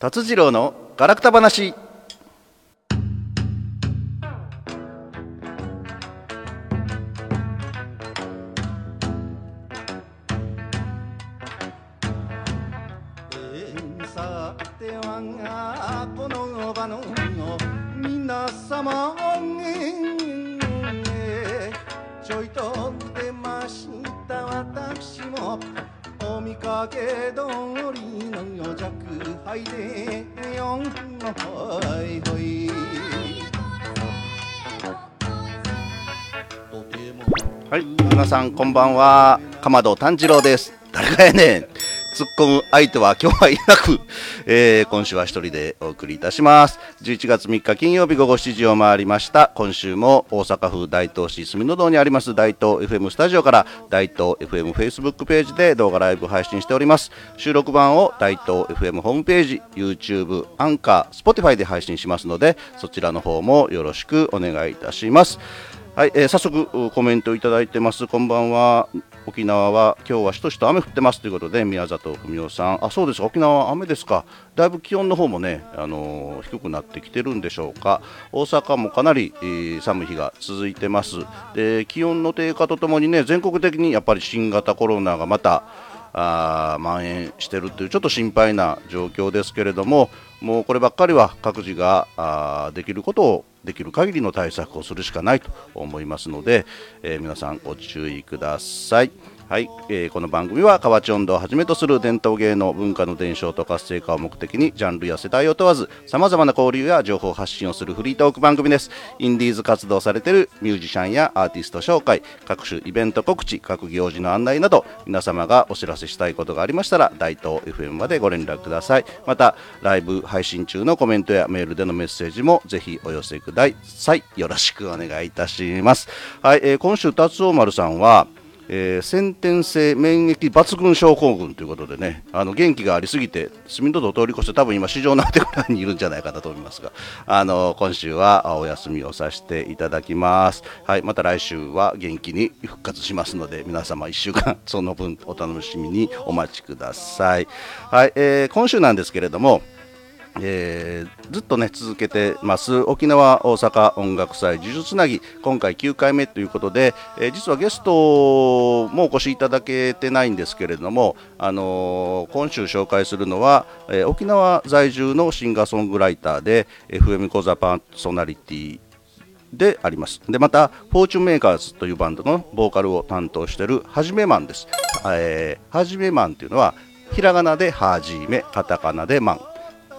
達次郎のガラクタ話。んこんばんは。鎌戸炭治郎です。誰がやねん。突っ込む相手は今日はいなく、えー今週は一人でお送りいたします。11月3日金曜日午後7時を回りました。今週も大阪府大東市住の堂にあります大東 FM スタジオから大東 FM フェイスブックページで動画ライブ配信しております。収録版を大東 FM ホームページ YouTube アンカー Spotify で配信しますのでそちらの方もよろしくお願いいたします。はい、えー早速コメントいただいてます。こんばんは。沖縄は今日はしとしと雨降ってますということで宮里文夫さん、あそうです沖縄は雨ですか。だいぶ気温の方もね、あのー低くなってきてるんでしょうか。大阪もかなり、えー寒い日が続いてます。で気温の低下とともにね全国的にやっぱり新型コロナがまたあー蔓延してるというちょっと心配な状況ですけれどももうこればっかりは各自があできることをできる限りの対策をするしかないと思いますので、えー皆さんご注意ください。はい、えーこの番組は河内音頭をはじめとする伝統芸能文化の伝承と活性化を目的にジャンルや世代を問わずさまざまな交流や情報発信をするフリートーク番組です。インディーズ活動されているミュージシャンやアーティスト紹介各種イベント告知各行事の案内など皆様がお知らせしたいことがありましたら大東 FM までご連絡ください。またライブ配信中のコメントやメールでのメッセージもぜひお寄せください。よろしくお願いいたします。はい、えー今週達夫丸さんはえー先天性免疫抜群症候群ということでねあの元気がありすぎて隅の戸を通り越して多分今市場の果てぐらいにいるんじゃないかなと思いますがあの今週はお休みをさせていただきます。はいまた来週は元気に復活しますので皆様1週間その分お楽しみにお待ちください。はい、えー今週なんですけれどもえーずっとね続けてます。沖縄大阪音楽祭呪術つなぎ。今回9回目ということで、えー実はゲストもお越しいただけてないんですけれども、あのー今週紹介するのは、えー沖縄在住のシンガーソングライターで FM 講座パーソナリティであります。でまたフォーチュンメーカーズというバンドのボーカルを担当しているはじめマンです、えーはじめマンというのはひらがなではじめカタカナでマン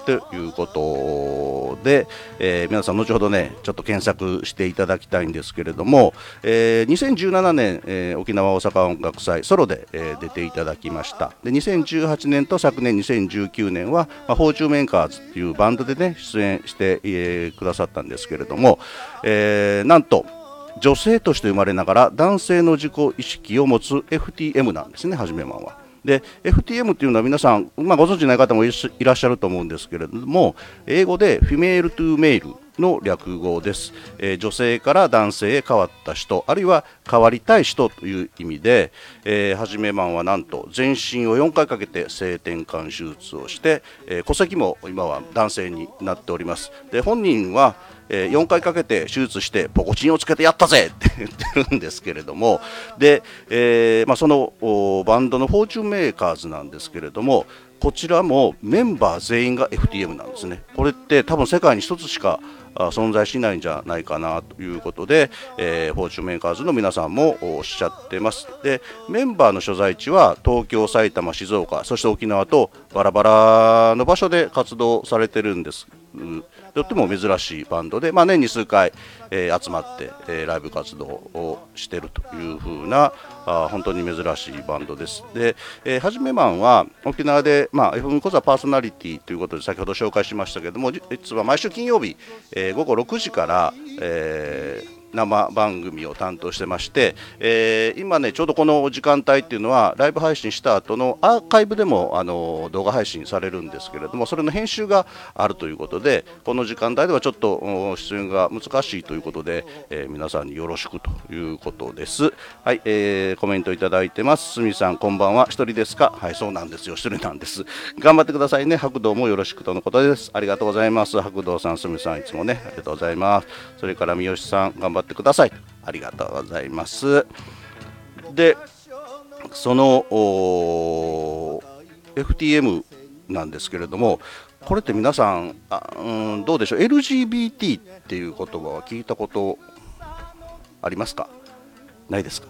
ということで、えー皆さん後ほどねちょっと検索していただきたいんですけれども、えー2017年、えー沖縄大阪音楽祭ソロで、えー出ていただきましたで2018年と昨年2019年は、まあ、フォーチュンメーカーズっていうバンドでね出演して、えーくださったんですけれども、えーなんと女性として生まれながら男性の自己意識を持つ FTM なんですね、はじめマンは。で FTM っていうのは皆さん、まあ、ご存知ない方もいらっしいらっしゃると思うんですけれども英語で female to male の略語です、えー女性から男性へ変わった人あるいは変わりたい人という意味で、えーはじめマンはなんと全身を4回かけて性転換手術をして、えー戸籍も今は男性になっております。で本人はえ4回かけて手術してポコチンをつけてやったぜって言ってるんですけれどもで、えーまあ、そのバンドのフォーチュンメーカーズなんですけれどもこちらもメンバー全員が FTM なんですね。これって多分世界に一つしか存在しないんじゃないかなということで、えーフォーチュンメーカーズの皆さんもおっしゃってます。でメンバーの所在地は東京埼玉静岡そして沖縄とバラバラの場所で活動されてるんです。うん。とっても珍しいバンドで、まあ、年に数回、え集まって、えライブ活動をしてるというふうなあ本当に珍しいバンドです。で、えーはじめマンは沖縄で、まあ、FM 講座パーソナリティということで先ほど紹介しましたけども実は毎週金曜日、えー午後6時から、えー生番組を担当してまして、えー、今ねちょうどこの時間帯っていうのはライブ配信した後のアーカイブでもあの動画配信されるんですけれどもそれの編集があるということでこの時間帯ではちょっと出演が難しいということで、えー、皆さんによろしくということです。はい、えー、コメントいただいてます。すみさんこんばんは。一人ですか？はいそうなんですよ。一人なんです。頑張ってくださいね。白道もよろしくとのことです。ありがとうございます。白道さんすみさんいつもねありがとうございます。それから三好さん頑張ってください。ありがとうございます。でその FTM なんですけれどもこれって皆さんあ、うん、どうでしょう？LGBT っていう言葉は聞いたことありますか？ないですか？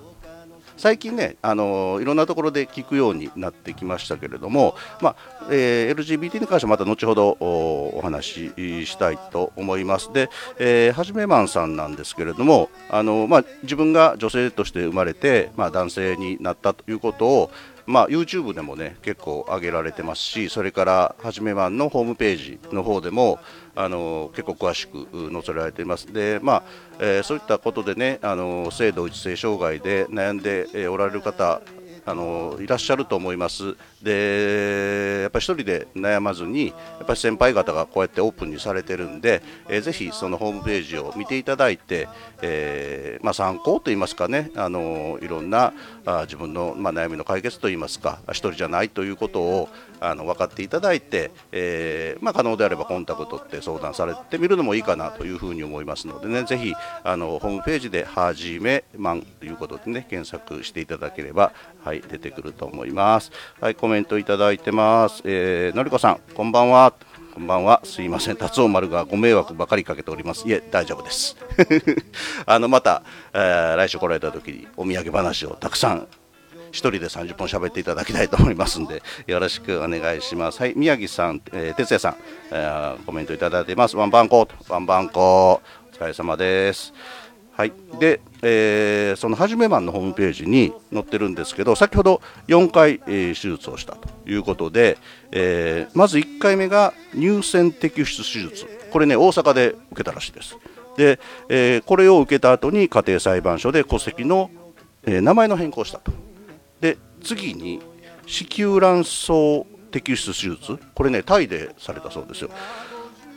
最近ね、あのいろんなところで聞くようになってきましたけれども、まあえー、LGBT に関してはまた後ほどお話ししたいと思います。で、えー、はじめまんさんなんですけれども、あのまあ、自分が女性として生まれて、まあ、男性になったということを、まあ、YouTube でもね結構上げられてますしそれからはじめマンのホームページの方でもあの結構詳しく載せられています。でまあえー、そういったことでねあの性同一性障害で悩んでおられる方あのいらっしゃると思います。でやっぱり一人で悩まずにやっぱり先輩方がこうやってオープンにされてるんで、えー、ぜひそのホームページを見ていただいて、えー、まあ、参考といいますかねあのいろんなあ自分の、まあ、悩みの解決といいますか一人じゃないということをあの分かっていただいて、えー、まあ、可能であればコンタクトって相談されてみるのもいいかなというふうに思いますのでねぜひあのホームページで「はじめマン」ということでね検索していただければ、はい、出てくると思います。はいコメントいただいてます。えー、のりこさん、こんばんは。こんばんは。すいません。達夫丸がご迷惑ばかりかけております。いえ、大丈夫です。あの、また、えー、来週来られた時にお土産話をたくさん1人で30分喋っていただきたいと思いますんで、よろしくお願いします。はい、宮城さん、えー、哲也さん、えー、コメントいただいています。ワンバンコ、ワンバンコ、お疲れ様です。はい、で、えー、そのはじめマンのホームページに載ってるんですけど先ほど4回、えー、手術をしたということで、えー、まず1回目が乳腺摘出手術これね大阪で受けたらしいですで、え、これを受けた後に家庭裁判所で戸籍の、え、名前の変更したと次に子宮卵巣摘出手術これねタイでされたそうですよ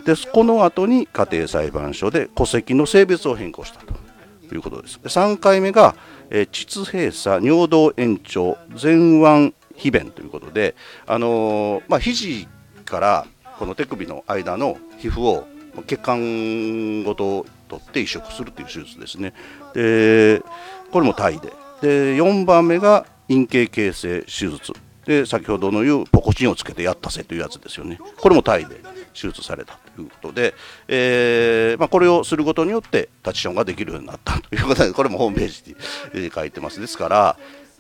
でこの後に家庭裁判所で戸籍の性別を変更したということですで。3回目が、え、膣閉鎖、尿道延長、前腕非弁ということで、あのー、まあ、肘からこの手首の間の皮膚を血管ごと取って移植するという手術ですね。でこれもタイで。で4番目が陰茎形成手術。で先ほどの言うポコチンをつけてやったせというやつですよね。これもタイで手術されたということで、えーまあ、これをすることによってタチションができるようになったということで これもホームページに書いてます。ですから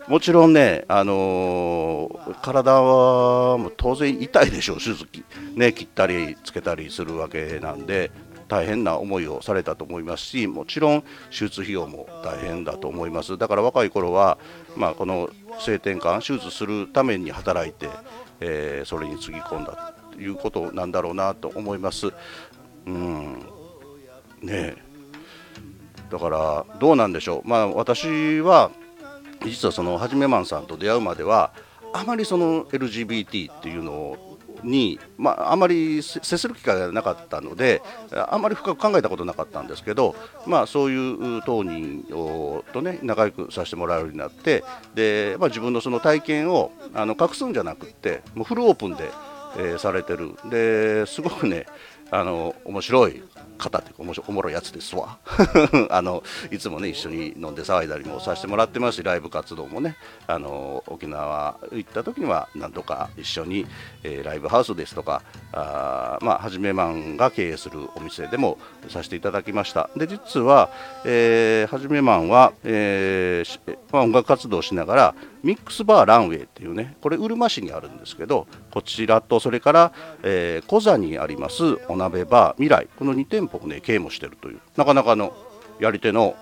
もちろんね、あのー、体はもう当然痛いでしょう。手術、ね、切ったりつけたりするわけなんで大変な思いをされたと思いますしもちろん手術費用も大変だと思います。だから若い頃は、まあ、この性転換手術するために働いて、えー、それにつぎ込んだということなんだろうなと思います。うん。ねだからどうなんでしょう、まあ、私は実はそのはじめまんさんと出会うまではあまりその LGBT っていうのをに、まあ、あまり接する機会がなかったのであまり深く考えたことなかったんですけど、まあ、そういう当人をと、ね、仲良くさせてもらえるようになってで、まあ、自分のその体験をあの隠すんじゃなくってもうフルオープンで、えー、されてる。ですごくねあの面白い方っておもおもろいやつですわ。あのいつもね一緒に飲んで騒いだりもさせてもらってますしライブ活動もねあの沖縄行った時には何とか一緒に、えー、ライブハウスですとかあまあはじめマンが経営するお店でもさせていただきました。で実は、えー、はじめマンは、えーまあ、音楽活動をしながらミックスバーランウェイっていうねこれうるま市にあるんですけどこちらとそれから、えー、小座にありますお鍋バー未来この2店舗をね経営もしてるというなかなかのやり手の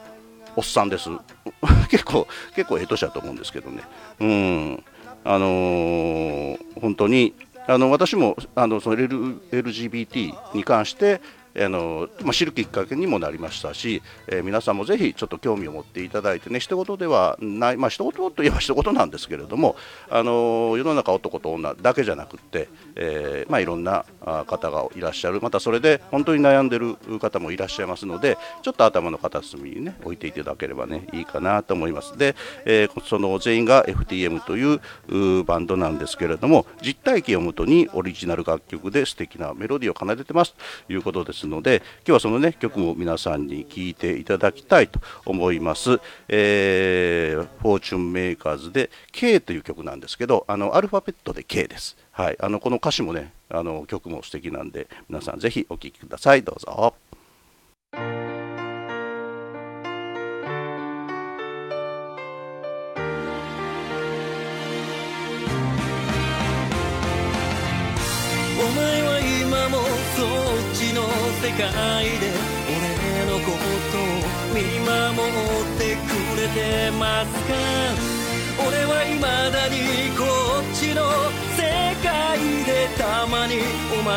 おっさんです。結構結構ええ年だと思うんですけどね。うん。あのー、本当にあの私もあのその LGBT に関してあの、まあ、知るきっかけにもなりましたし、えー、皆さんもぜひちょっと興味を持っていただいてね一言ではないまあ一言といえば一言なんですけれどもあの世の中男と女だけじゃなくって、えー、まあ、いろんな方がいらっしゃる。またそれで本当に悩んでる方もいらっしゃいますのでちょっと頭の片隅にね置いていただければねいいかなと思います。で、えー、その全員が FTM というバンドなんですけれども実体験をもとにオリジナル楽曲で素敵なメロディーを奏でてます。ということです。ので今日はそのね曲も皆さんに聴いていただきたいと思います、えー、フォーチュンメーカーズで K という曲なんですけどあのアルファベットで K です。はい、あのこの歌詞もねあの曲も素敵なんで皆さんぜひお聴きください。どうぞ。界で俺のことを見守ってくれてますか？俺は未だにこっちの世界でたまにお前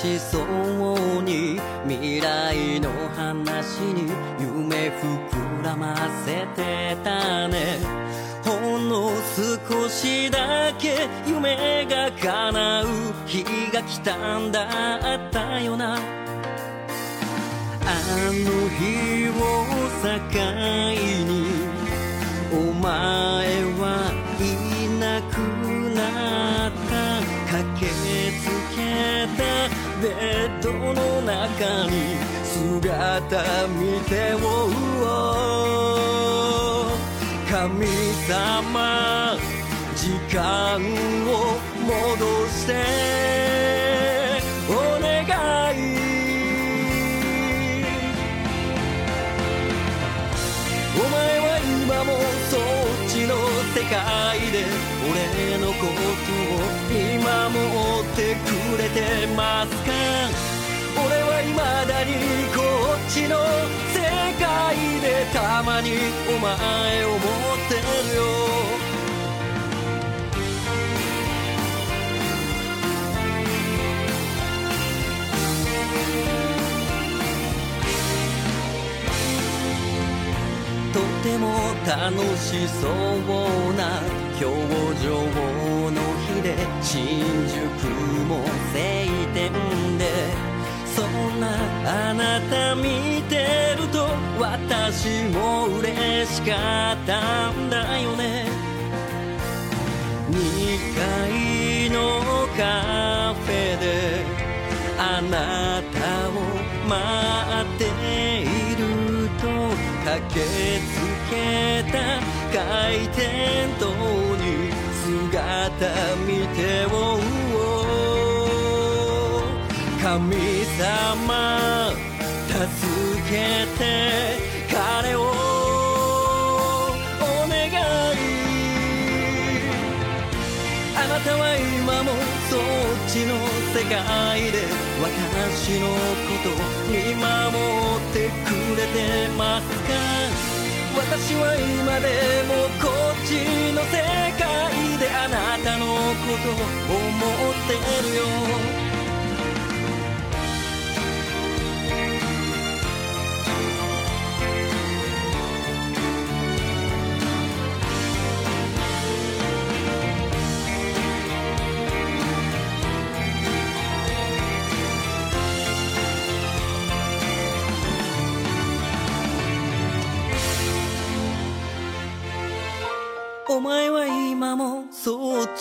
しそうに未来の話に夢膨らませてたね。ほんの少しだけ夢が叶う日が来たんだったよな。あの日を境にお前はいなくなった。駆けつけたベッドの中に姿見ておう神様時間を戻してお願い。お前は今もそっちの世界で俺のことを見守ってくれてます。ちの世界でたまにお前を持ってるよ。とても楽しそうな表情の日で新宿も晴天でそんなあなた見てると私も嬉しかったんだよね。2階のカフェであなたを待っていると駆けつけた回転灯に姿見ておう。けて彼をお願いあなたは今もそっちの世界で私のこと見守ってくれてますか私は今でもこっちの世界であなたのことを思ってるよ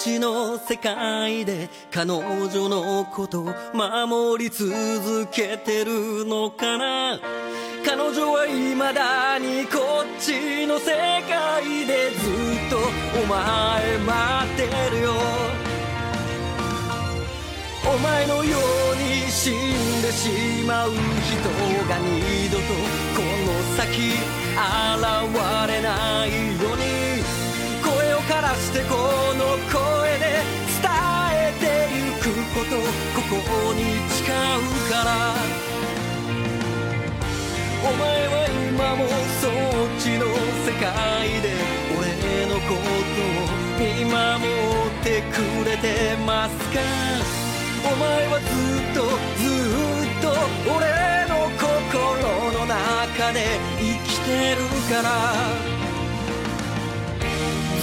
そっちの世界で彼女のこと守り続けてるのかな？彼女は未だにこっちの世界でずっとお前待ってるよ。お前のように死んでしまう人が二度とこの先現れないように。からしてこの声で伝えてゆくことここに誓うから。お前は今もそっちの世界で俺のことを見守ってくれてますか？お前はずっとずっと俺の心の中で生きてるから。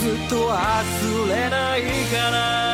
ずっと忘れないから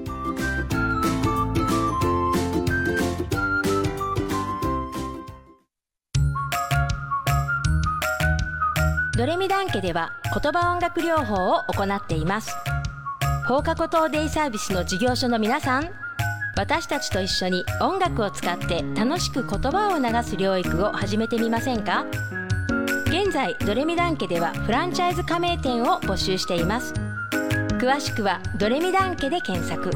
ドレミダン家では言葉音楽療法を行っています。放課後等デイサービスの事業所の皆さん私たちと一緒に音楽を使って楽しく言葉を流す療育を始めてみませんか？現在ドレミダン家ではフランチャイズ加盟店を募集しています。詳しくはドレミダン家で検索。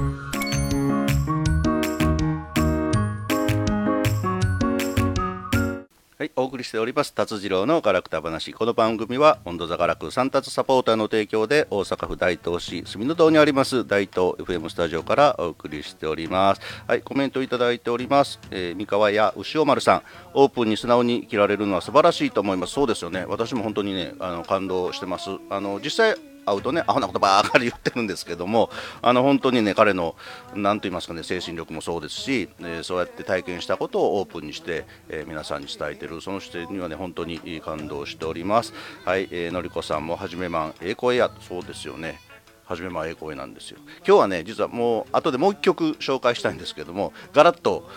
はい、お送りしております達次郎のガラクタ話。この番組は温度座ガラク三達サポーターの提供で大阪府大東市住の堂にあります大東 FM スタジオからお送りしております。はいコメントいただいております、えー三河屋牛尾丸さん。オープンに素直に切られるのは素晴らしいと思います。そうですよね。私も本当にねあの感動してます。あの実際会うとね、アホなことばっかり言ってるんですけども、あの本当にね、彼の、なんと言いますかね、精神力もそうですし、えーそうやって体験したことをオープンにして、えー皆さんに伝えてる、その視点にはね、本当に感動しております。はい、えーのりこさんも、はじめまん、ええ声や、そうですよね。はじめまええ声なんですよ。今日はね、実はもう後でもう一曲紹介したいんですけども、ガラッと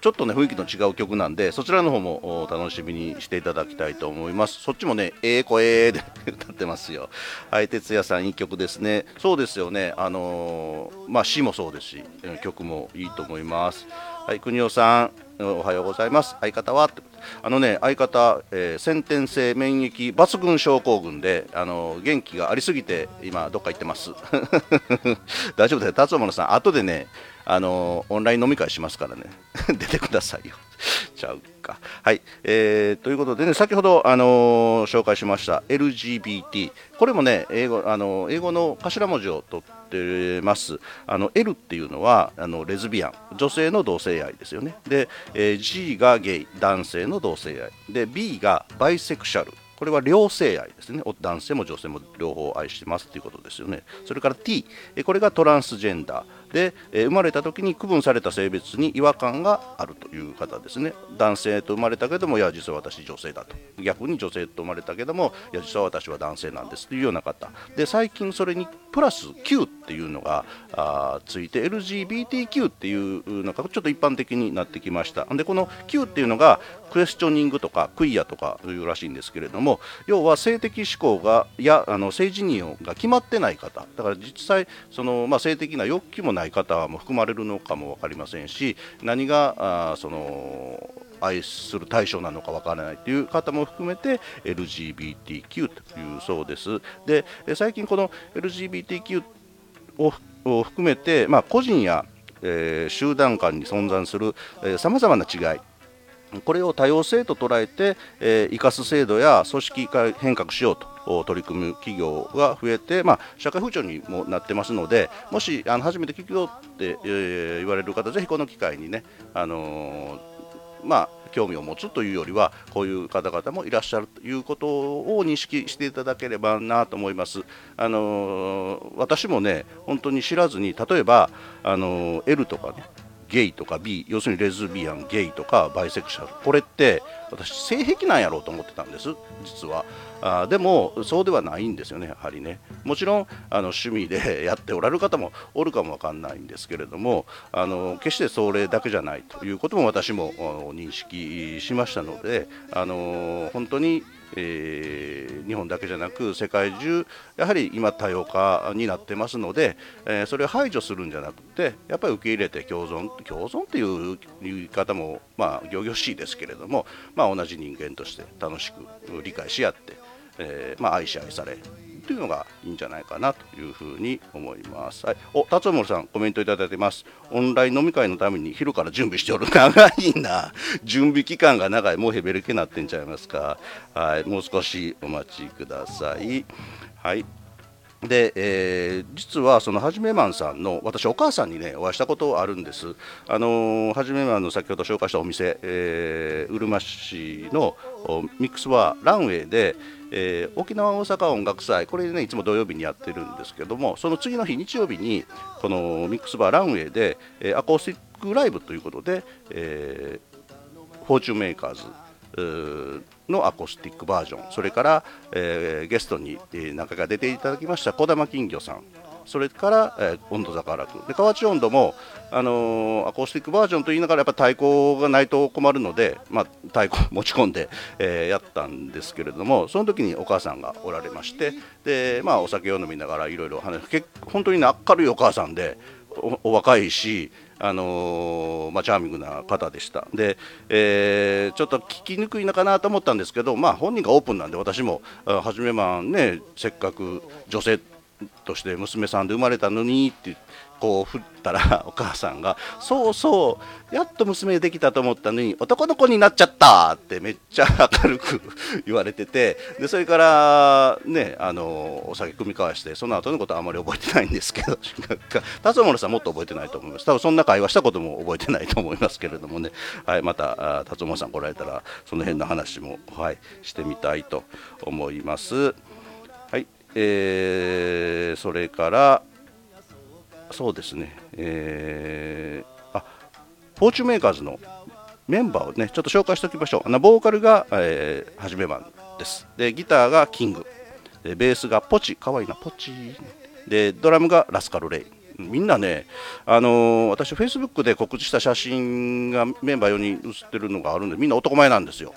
ちょっとね雰囲気の違う曲なんでそちらの方も楽しみにしていただきたいと思います。そっちもねええ声で歌ってますよ。はい哲也さんいい曲ですね。そうですよね。あのーまあ詩もそうですし曲もいいと思います。はい国尾さんおはようございます。相方は？あのね相方、えー先天性免疫抜群症候群であの元気がありすぎて今どっか行ってます。大丈夫です達馬さん後でねあのオンライン飲み会しますからね。出てくださいよ。ちゃうか。はい、えーということでね先ほど、あの紹介しました LGBT これもね英語,、あの英語の頭文字を取ってます。あの L っていうのはあのレズビアン。女性の同性愛ですよね。で、えー G がゲイ。男性の同性愛。で B がバイセクシャル。これは両性愛ですね。男性も女性も両方愛してますということですよね。それから T、これがトランスジェンダー。で、え生まれた時に区分された性別に違和感があるという方ですね。男性と生まれたけども、いや、実は私女性だと。逆に女性と生まれたけども、いや、実は私は男性なんですというような方。で、最近それにプラス Q っていうのがあついて LGBTQ っていうのがちょっと一般的になってきました。で、この Q っていうのがクエスチョニングとかクイアとかいうらしいんですけれども、要は性的指向がやあの性自認が決まってない方、だから実際そのまあ性的な欲求もない方も含まれるのかも分かりませんし、何があその愛する対象なのかわからないという方も含めて LGBTQ というそうです。で最近この LGBTQ をを含めて、まあ、個人や、えー集団間に存在するさまざまな違いこれを多様性と捉えて、えー生かす制度や組織化変革しようと取り組む企業が増えて、まあ、社会風潮にもなってますのでもしあの初めて企業って、え言われる方ぜひこの機会にね、あのまあ、興味を持つというよりはこういう方々もいらっしゃるということを認識していただければなと思います。あの私もね本当に知らずに例えば、あの L とかねゲイとか B 要するにレズビアンゲイとかバイセクシャルこれって私性癖なんやろうと思ってたんです実はあでもそうではないんですよねやはりね。もちろんあの趣味で やっておられる方もおるかもわかんないんですけれどもあの決してそれだけじゃないということも私も認識しましたのであの本当にえー、日本だけじゃなく世界中やはり今多様化になってますので、えー、それを排除するんじゃなくてやっぱり受け入れて共存共存っていう言い方もまあ仰々しいですけれども、まあ、同じ人間として楽しく理解し合って、えー、まあ、愛し愛されというのがいいんじゃないかなというふうに思います。はい、お辰森さんコメントいただいてます。オンライン飲み会のために昼から準備しておる。長いな。準備期間が長い。もうヘベレケなってんちゃいますか。はい、もう少しお待ちください。はい。で、えー、実はそのはじめマンさんの私お母さんにねお会いしたことあるんですあのはじめマンの先ほど紹介したお店、えー、うるま市のミックスバーランウェイで、えー、沖縄大阪音楽祭これねいつも土曜日にやってるんですけどもその次の日日曜日にこのミックスバーランウェイで、えー、アコースティックライブということで、えー、フォーチュンメーカーズのアコースティックバージョンそれから、えー、ゲストに、えー、中が出ていただきました児玉金魚さん。それから、えー、温度坂楽で河内温度も、あのー、アコースティックバージョンと言いながらやっぱ太鼓がないと困るので、まあ、太鼓持ち込んで、えー、やったんですけれどもその時にお母さんがおられましてで、まあ、お酒を飲みながらいろいろ話本当に、ね、明るいお母さんでお若いしあのー、まあ、チャーミングな方でした。で、えー、ちょっと聞きにくいのかなと思ったんですけど、まあ、本人がオープンなんで私も初めまあねせっかく女性として娘さんで生まれたのにってこう振ったら お母さんが「そうそうやっと娘できたと思ったのに男の子になっちゃった」ってめっちゃ明るく 言われててでそれからねあのお酒組み交わしてその後のことはあまり覚えてないんですけど 辰森さんもっと覚えてないと思います多分そんな会話したことも覚えてないと思いますけれどもね、はい、また辰森さん来られたらその辺の話も、はい、してみたいと思います。えー、それからそうですね、えー、あフォーチュンメーカーズのメンバーをねちょっと紹介しておきましょう。あのボーカルが、えー、はじめマンです。でギターがキング。でベースがポチ。かわいいなポチ。でドラムがラスカル・レイ。みんなね、あのー、私、フェイスブックで告知した写真がメンバー4人写ってるのがあるんで、みんな男前なんですよ。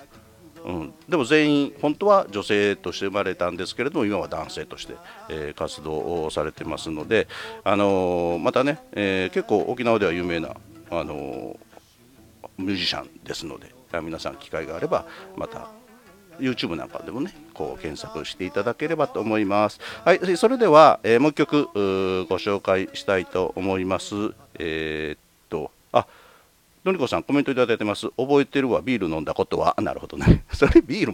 うん、でも全員本当は女性として生まれたんですけれども今は男性として、えー、活動をされてますので、あのー、またね、えー、結構沖縄では有名な、あのミュージシャンですので皆さん機会があればまた YouTube なんかでもねこう検索していただければと思います。はい、それでは、えもう一曲ご紹介したいと思います。えっとあのりこさん、コメントいただいてます。覚えてるわ、ビール飲んだことは？なるほどね。それビール、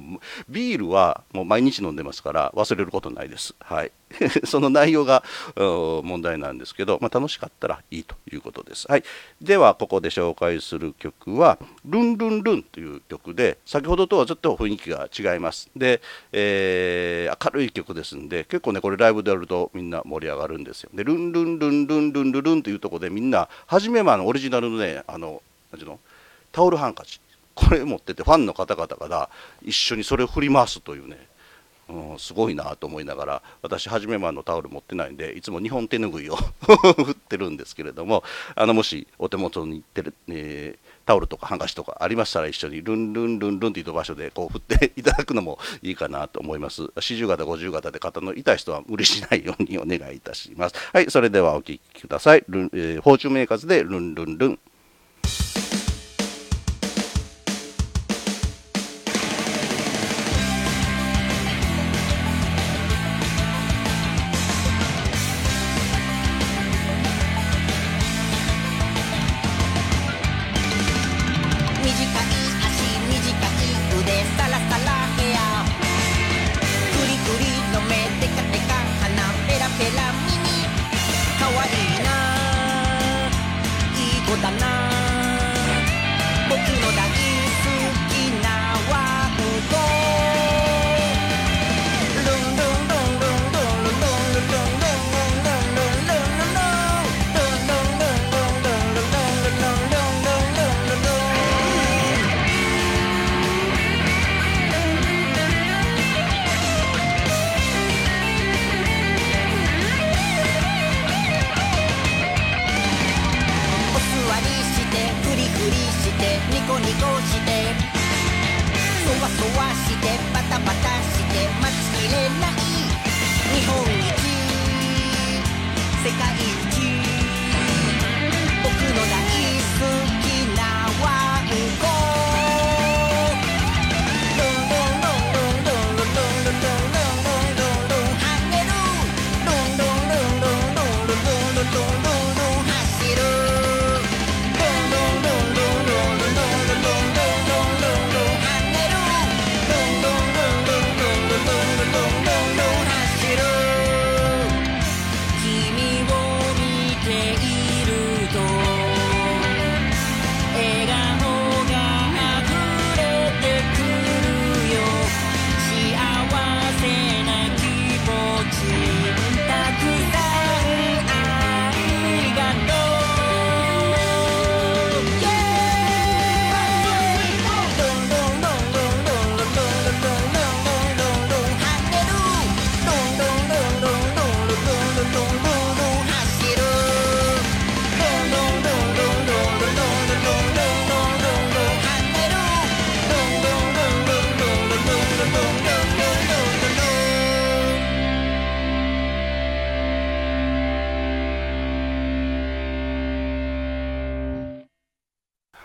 ビールはもう毎日飲んでますから、忘れることないです。はい。その内容が問題なんですけど、まあ、楽しかったらいいということです。はい。では、ここで紹介する曲は、ルンルンルンという曲で、先ほどとはちょっと雰囲気が違います。で、えー、明るい曲ですんで、結構ね、これライブでやるとみんな盛り上がるんですよ。で、ルンルンルンルンルンルンルンというとこでみんな、初めはのオリジナルのね、あの、なんの？タオルハンカチ。これ持っててファンの方々が一緒にそれを振り回すというね、うん、すごいなと思いながら私はじめまのタオル持ってないんでいつも日本手ぬぐいを 振ってるんですけれどもあのもしお手元にってる、えー、タオルとかハンカチとかありましたら一緒にルンルンルンルンっていう場所でこう振っていただくのもいいかなと思います。40型50型で肩の痛い人は無理しないようにお願いいたします。はいそれではお聴きください。ルン、え、ーチュンメーカーズでルンルンルン。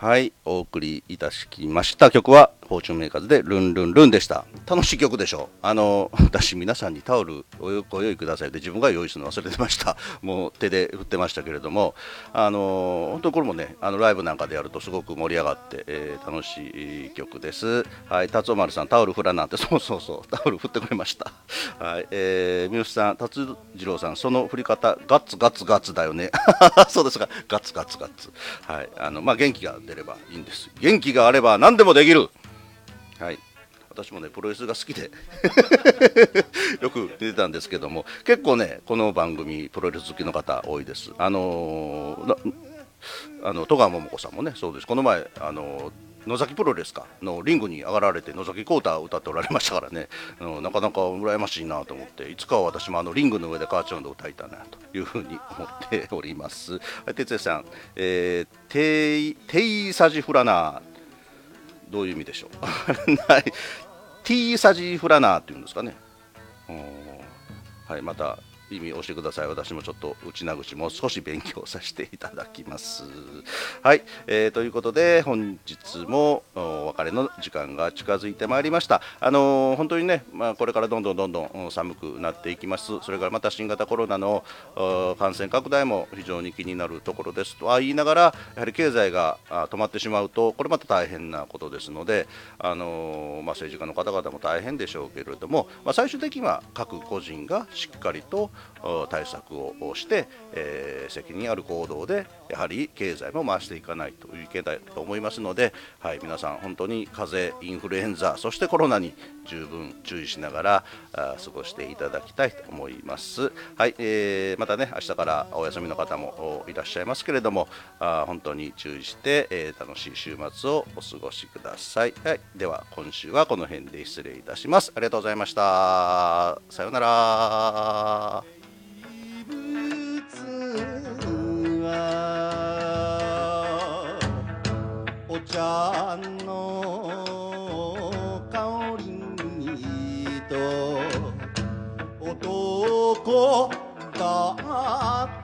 はい、お送りいたしました曲は、フォーチュンメーカーズでルンルンルンでした。楽しい曲でしょあの、私皆さんにタオルおご用意くださいって自分が用意するの忘れてました。もう手で振ってましたけれども、あの、本当これもね、あのライブなんかでやるとすごく盛り上がって、えー楽しい曲です。はい、達夫丸さん、タオル振らなんて、そうそうそう、タオル振ってくれました。はい、えー、三好さん、達次郎さん、その振り方、ガッツガッツガッツだよね。そうですか、ガッツガッツガッツ。はい、あの、まあ、元気が出ればいいんです。元気があれば何でもできる。はい。私もね、プロレスが好きで よく出てたんですけども、結構ね、この番組、プロレス好きの方多いです。あのーなあの戸川桃子さんもね、そうです。この前、あのー野崎プロレスかのリングに上がられて野崎コータを歌っておられましたからね、あのなかなか羨ましいなと思っていつかは私もあのリングの上でカーチョンで歌いたいなというふうに思っております。はい哲也さん、えー、テイテイサジフラナーどういう意味でしょう？はい。ティーサジフラナーっていうんですかね。はい、また意味を教えてください。私もちょっと内な口も少し勉強させていただきます。はい、えーということで本日もお別れの時間が近づいてまいりました。あのー本当にね、まあ、これからどんどんどんどん寒くなっていきます。それからまた新型コロナの感染拡大も非常に気になるところですとは言いながら、やはり経済が止まってしまうと、これまた大変なことですので、あのーまあ、政治家の方々も大変でしょうけれども、まあ、最終的には各個人がしっかりと対策をして、えー責任ある行動でやはり経済も回していかないという意見だと思いますので、はい、皆さん本当に風邪、インフルエンザそしてコロナに十分注意しながらあ過ごしていただきたいと思います。はい、えーまたね明日からお休みの方もいらっしゃいますけれどもあ本当に注意して、えー楽しい週末をお過ごしください。はい、では今週はこの辺で失礼いたします。ありがとうございました。さようなら。茶の香りにと男だって